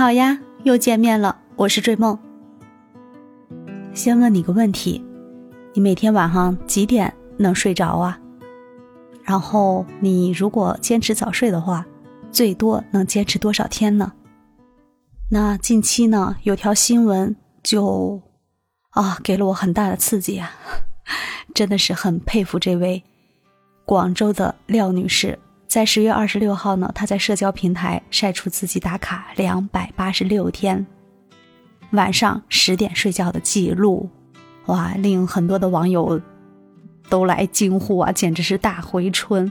好呀，又见面了，我是追梦。先问你个问题，你每天晚上几点能睡着啊？然后你如果坚持早睡的话，最多能坚持多少天呢？那近期呢，有条新闻就啊给了我很大的刺激啊，真的是很佩服这位广州的廖女士。在十月二十六号呢，她在社交平台晒出自己打卡两百八十六天晚上十点睡觉的记录，哇，令很多的网友都来惊呼啊，简直是大回春。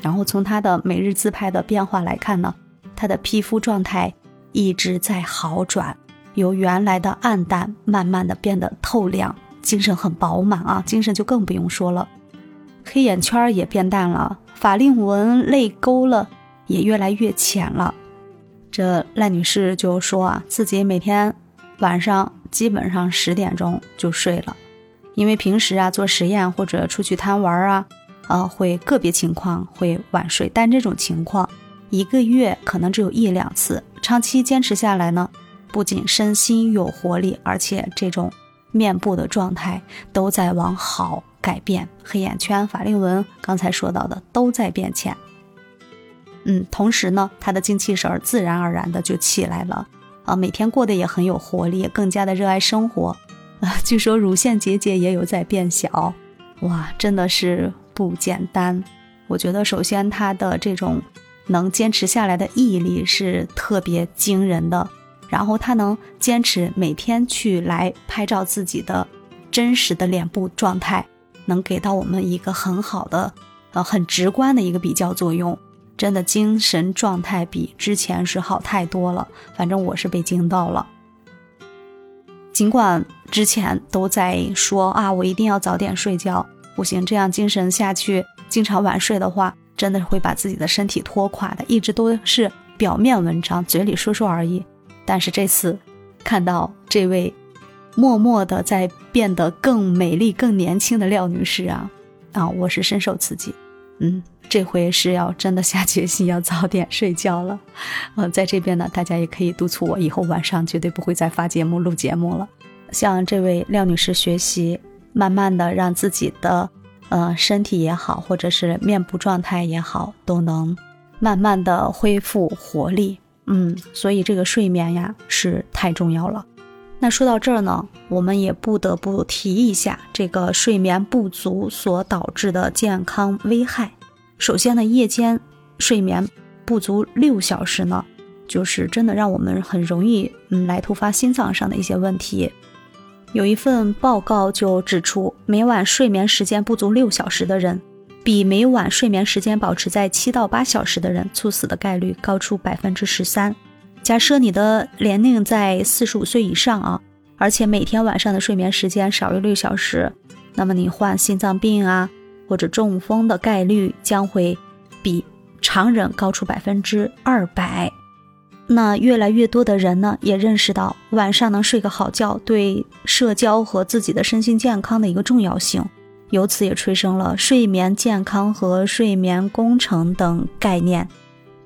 然后从她的每日自拍的变化来看呢，她的皮肤状态一直在好转，由原来的暗淡慢慢的变得透亮，精神很饱满啊，精神就更不用说了，黑眼圈也变淡了。法令纹、泪沟了也越来越浅了。这赖女士就说啊，自己每天晚上基本上十点钟就睡了，因为平时啊做实验或者出去贪玩啊，呃会个别情况会晚睡，但这种情况一个月可能只有一两次。长期坚持下来呢，不仅身心有活力，而且这种面部的状态都在往好。改变黑眼圈、法令纹，刚才说到的都在变浅。嗯，同时呢，他的精气神儿自然而然的就起来了啊，每天过得也很有活力，更加的热爱生活啊。据说乳腺结节也有在变小，哇，真的是不简单。我觉得首先他的这种能坚持下来的毅力是特别惊人的，然后他能坚持每天去来拍照自己的真实的脸部状态。能给到我们一个很好的，呃，很直观的一个比较作用，真的精神状态比之前是好太多了。反正我是被惊到了。尽管之前都在说啊，我一定要早点睡觉，不行，这样精神下去，经常晚睡的话，真的会把自己的身体拖垮的。一直都是表面文章，嘴里说说而已。但是这次看到这位。默默的在变得更美丽、更年轻的廖女士啊，啊，我是深受刺激。嗯，这回是要真的下决心要早点睡觉了。嗯，在这边呢，大家也可以督促我，以后晚上绝对不会再发节目、录节目了。向这位廖女士学习，慢慢的让自己的呃身体也好，或者是面部状态也好，都能慢慢的恢复活力。嗯，所以这个睡眠呀是太重要了。那说到这儿呢，我们也不得不提一下这个睡眠不足所导致的健康危害。首先呢，夜间睡眠不足六小时呢，就是真的让我们很容易嗯来突发心脏上的一些问题。有一份报告就指出，每晚睡眠时间不足六小时的人，比每晚睡眠时间保持在七到八小时的人，猝死的概率高出百分之十三。假设你的年龄在四十五岁以上啊，而且每天晚上的睡眠时间少于六小时，那么你患心脏病啊或者中风的概率将会比常人高出百分之二百。那越来越多的人呢，也认识到晚上能睡个好觉对社交和自己的身心健康的一个重要性，由此也催生了睡眠健康和睡眠工程等概念。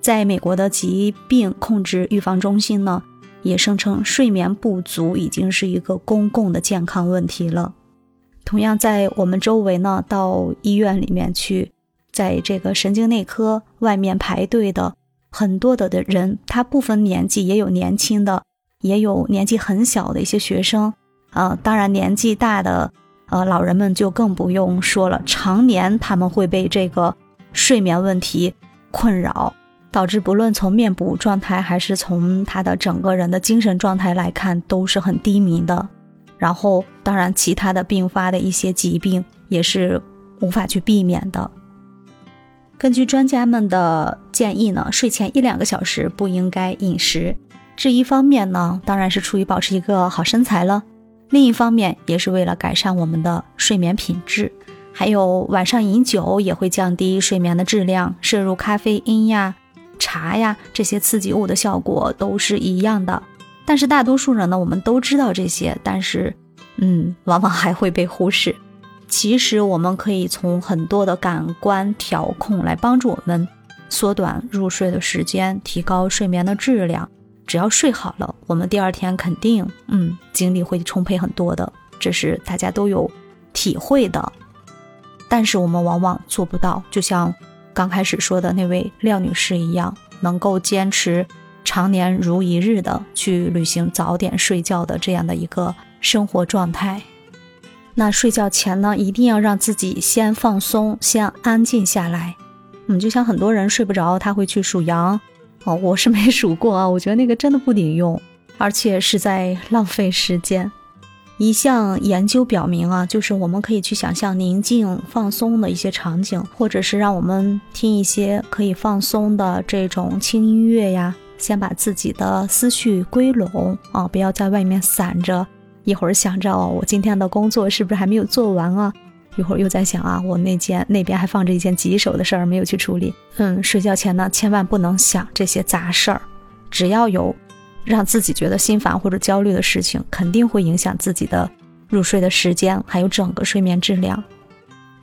在美国的疾病控制预防中心呢，也声称睡眠不足已经是一个公共的健康问题了。同样，在我们周围呢，到医院里面去，在这个神经内科外面排队的很多的的人，他不分年纪，也有年轻的，也有年纪很小的一些学生。啊，当然年纪大的，呃，老人们就更不用说了，常年他们会被这个睡眠问题困扰。导致不论从面部状态还是从他的整个人的精神状态来看，都是很低迷的。然后，当然其他的并发的一些疾病也是无法去避免的。根据专家们的建议呢，睡前一两个小时不应该饮食。这一方面呢，当然是出于保持一个好身材了；另一方面，也是为了改善我们的睡眠品质。还有晚上饮酒也会降低睡眠的质量，摄入咖啡因呀。茶呀，这些刺激物的效果都是一样的，但是大多数人呢，我们都知道这些，但是，嗯，往往还会被忽视。其实我们可以从很多的感官调控来帮助我们缩短入睡的时间，提高睡眠的质量。只要睡好了，我们第二天肯定嗯精力会充沛很多的，这是大家都有体会的。但是我们往往做不到，就像刚开始说的那位廖女士一样，能够坚持常年如一日的去履行早点睡觉的这样的一个生活状态。那睡觉前呢，一定要让自己先放松，先安静下来。嗯，就像很多人睡不着，他会去数羊。哦，我是没数过啊，我觉得那个真的不顶用，而且是在浪费时间。一项研究表明啊，就是我们可以去想象宁静放松的一些场景，或者是让我们听一些可以放松的这种轻音乐呀，先把自己的思绪归拢啊，不要在外面散着，一会儿想着哦，我今天的工作是不是还没有做完啊？一会儿又在想啊，我那件那边还放着一件棘手的事儿没有去处理。嗯，睡觉前呢，千万不能想这些杂事儿，只要有。让自己觉得心烦或者焦虑的事情，肯定会影响自己的入睡的时间，还有整个睡眠质量。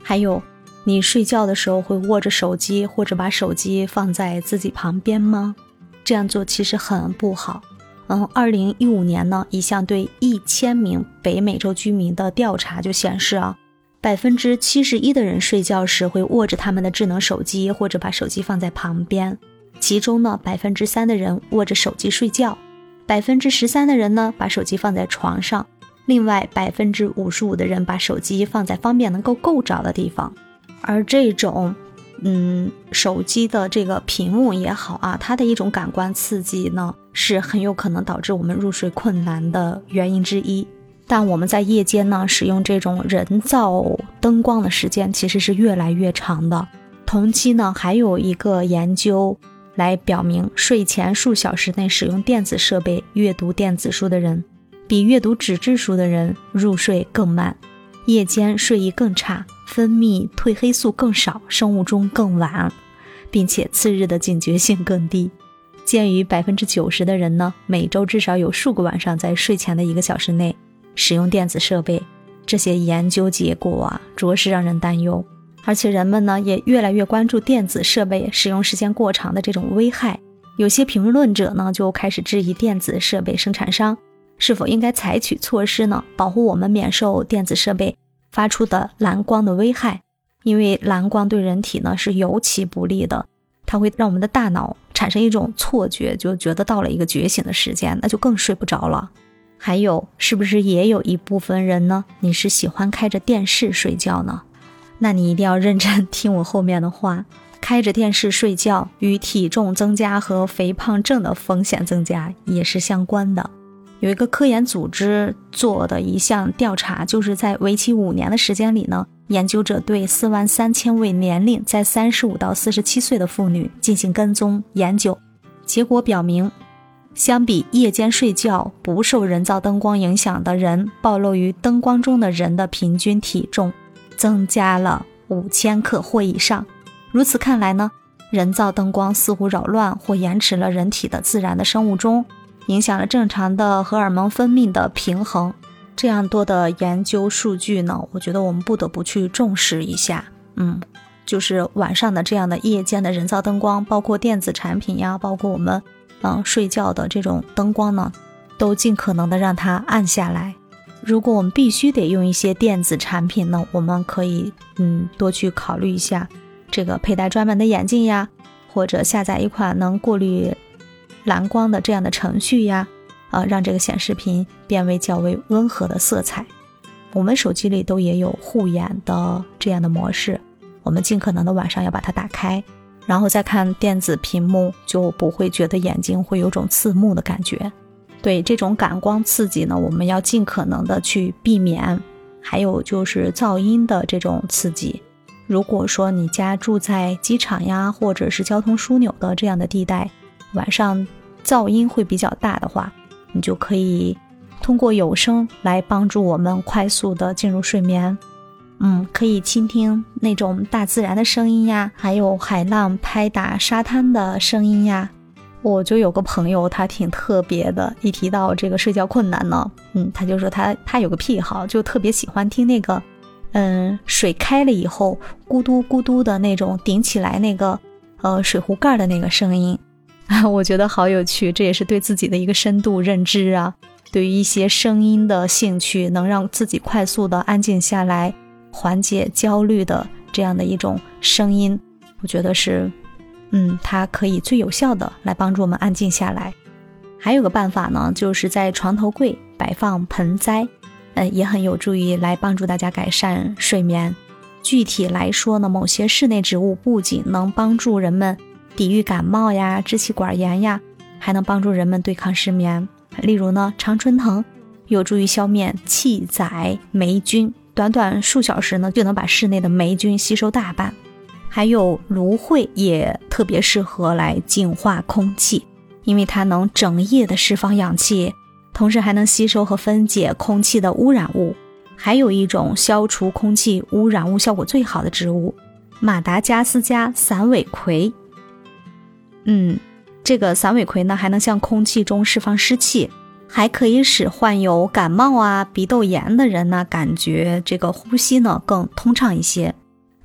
还有，你睡觉的时候会握着手机，或者把手机放在自己旁边吗？这样做其实很不好。嗯，二零一五年呢，一项对一千名北美洲居民的调查就显示啊，百分之七十一的人睡觉时会握着他们的智能手机，或者把手机放在旁边。其中呢，百分之三的人握着手机睡觉。百分之十三的人呢，把手机放在床上；另外百分之五十五的人把手机放在方便能够够着的地方。而这种，嗯，手机的这个屏幕也好啊，它的一种感官刺激呢，是很有可能导致我们入睡困难的原因之一。但我们在夜间呢，使用这种人造灯光的时间其实是越来越长的。同期呢，还有一个研究。来表明，睡前数小时内使用电子设备阅读电子书的人，比阅读纸质书的人入睡更慢，夜间睡意更差，分泌褪黑素更少，生物钟更晚，并且次日的警觉性更低。鉴于百分之九十的人呢，每周至少有数个晚上在睡前的一个小时内使用电子设备，这些研究结果啊，着实让人担忧。而且人们呢也越来越关注电子设备使用时间过长的这种危害。有些评论者呢就开始质疑电子设备生产商是否应该采取措施呢，保护我们免受电子设备发出的蓝光的危害。因为蓝光对人体呢是尤其不利的，它会让我们的大脑产生一种错觉，就觉得到了一个觉醒的时间，那就更睡不着了。还有，是不是也有一部分人呢？你是喜欢开着电视睡觉呢？那你一定要认真听我后面的话。开着电视睡觉与体重增加和肥胖症的风险增加也是相关的。有一个科研组织做的一项调查，就是在为期五年的时间里呢，研究者对四万三千位年龄在三十五到四十七岁的妇女进行跟踪研究。结果表明，相比夜间睡觉不受人造灯光影响的人，暴露于灯光中的人的平均体重。增加了五千克或以上，如此看来呢，人造灯光似乎扰乱或延迟了人体的自然的生物钟，影响了正常的荷尔蒙分泌的平衡。这样多的研究数据呢，我觉得我们不得不去重视一下。嗯，就是晚上的这样的夜间的人造灯光，包括电子产品呀，包括我们嗯睡觉的这种灯光呢，都尽可能的让它暗下来。如果我们必须得用一些电子产品呢，我们可以嗯多去考虑一下，这个佩戴专门的眼镜呀，或者下载一款能过滤蓝光的这样的程序呀，啊，让这个显示屏变为较为温和的色彩。我们手机里都也有护眼的这样的模式，我们尽可能的晚上要把它打开，然后再看电子屏幕，就不会觉得眼睛会有种刺目的感觉。对这种感光刺激呢，我们要尽可能的去避免。还有就是噪音的这种刺激。如果说你家住在机场呀，或者是交通枢纽的这样的地带，晚上噪音会比较大的话，你就可以通过有声来帮助我们快速的进入睡眠。嗯，可以倾听那种大自然的声音呀，还有海浪拍打沙滩的声音呀。我就有个朋友，他挺特别的。一提到这个睡觉困难呢，嗯，他就说他他有个癖好，就特别喜欢听那个，嗯，水开了以后咕嘟咕嘟的那种顶起来那个，呃，水壶盖的那个声音。我觉得好有趣，这也是对自己的一个深度认知啊。对于一些声音的兴趣，能让自己快速的安静下来，缓解焦虑的这样的一种声音，我觉得是，嗯，它可以最有效的来帮助我们安静下来。还有个办法呢，就是在床头柜摆放盆栽，呃，也很有助于来帮助大家改善睡眠。具体来说呢，某些室内植物不仅能帮助人们抵御感冒呀、支气管炎呀，还能帮助人们对抗失眠。例如呢，常春藤有助于消灭气载霉菌，短短数小时呢，就能把室内的霉菌吸收大半。还有芦荟也特别适合来净化空气，因为它能整夜的释放氧气，同时还能吸收和分解空气的污染物。还有一种消除空气污染物效果最好的植物——马达加斯加散尾葵。嗯，这个散尾葵呢，还能向空气中释放湿气，还可以使患有感冒啊、鼻窦炎的人呢，感觉这个呼吸呢更通畅一些。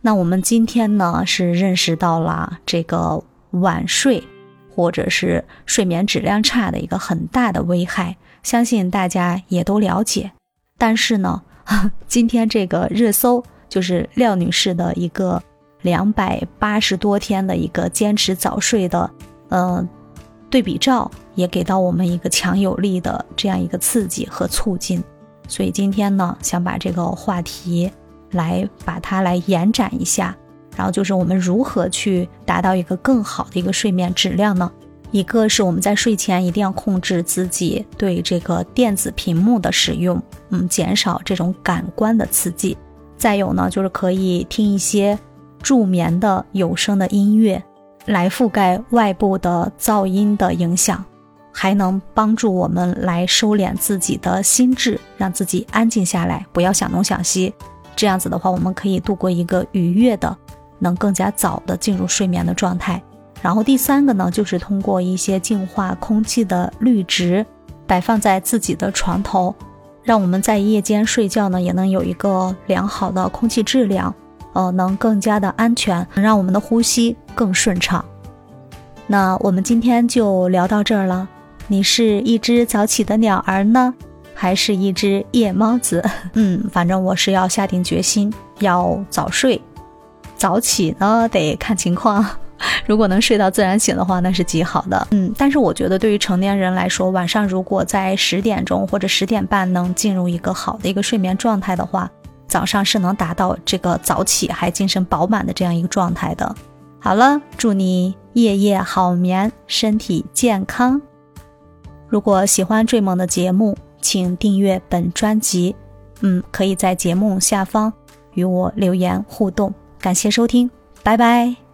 那我们今天呢，是认识到了这个晚睡或者是睡眠质量差的一个很大的危害，相信大家也都了解。但是呢，今天这个热搜就是廖女士的一个两百八十多天的一个坚持早睡的，嗯，对比照也给到我们一个强有力的这样一个刺激和促进，所以今天呢，想把这个话题来把它来延展一下，然后就是我们如何去达到一个更好的一个睡眠质量呢？一个是我们在睡前一定要控制自己对这个电子屏幕的使用，嗯，减少这种感官的刺激。再有呢，就是可以听一些助眠的有声的音乐，来覆盖外部的噪音的影响，还能帮助我们来收敛自己的心智，让自己安静下来，不要想东想西。这样子的话，我们可以度过一个愉悦的，能更加早的进入睡眠的状态。然后第三个呢，就是通过一些净化空气的绿植，摆放在自己的床头，让我们在夜间睡觉呢，也能有一个良好的空气质量，呃，能更加的安全，能让我们的呼吸更顺畅。那我们今天就聊到这儿了。你是一只早起的鸟儿呢，还是一只夜猫子？嗯，反正我是要下定决心要早睡，早起呢得看情况。如果能睡到自然醒的话，那是极好的。嗯，但是我觉得对于成年人来说，晚上如果在十点钟或者十点半能进入一个好的一个睡眠状态的话，早上是能达到这个早起还精神饱满的这样一个状态的。好了，祝你夜夜好眠，身体健康。如果喜欢追梦的节目，请订阅本专辑。嗯，可以在节目下方与我留言互动。感谢收听，拜拜。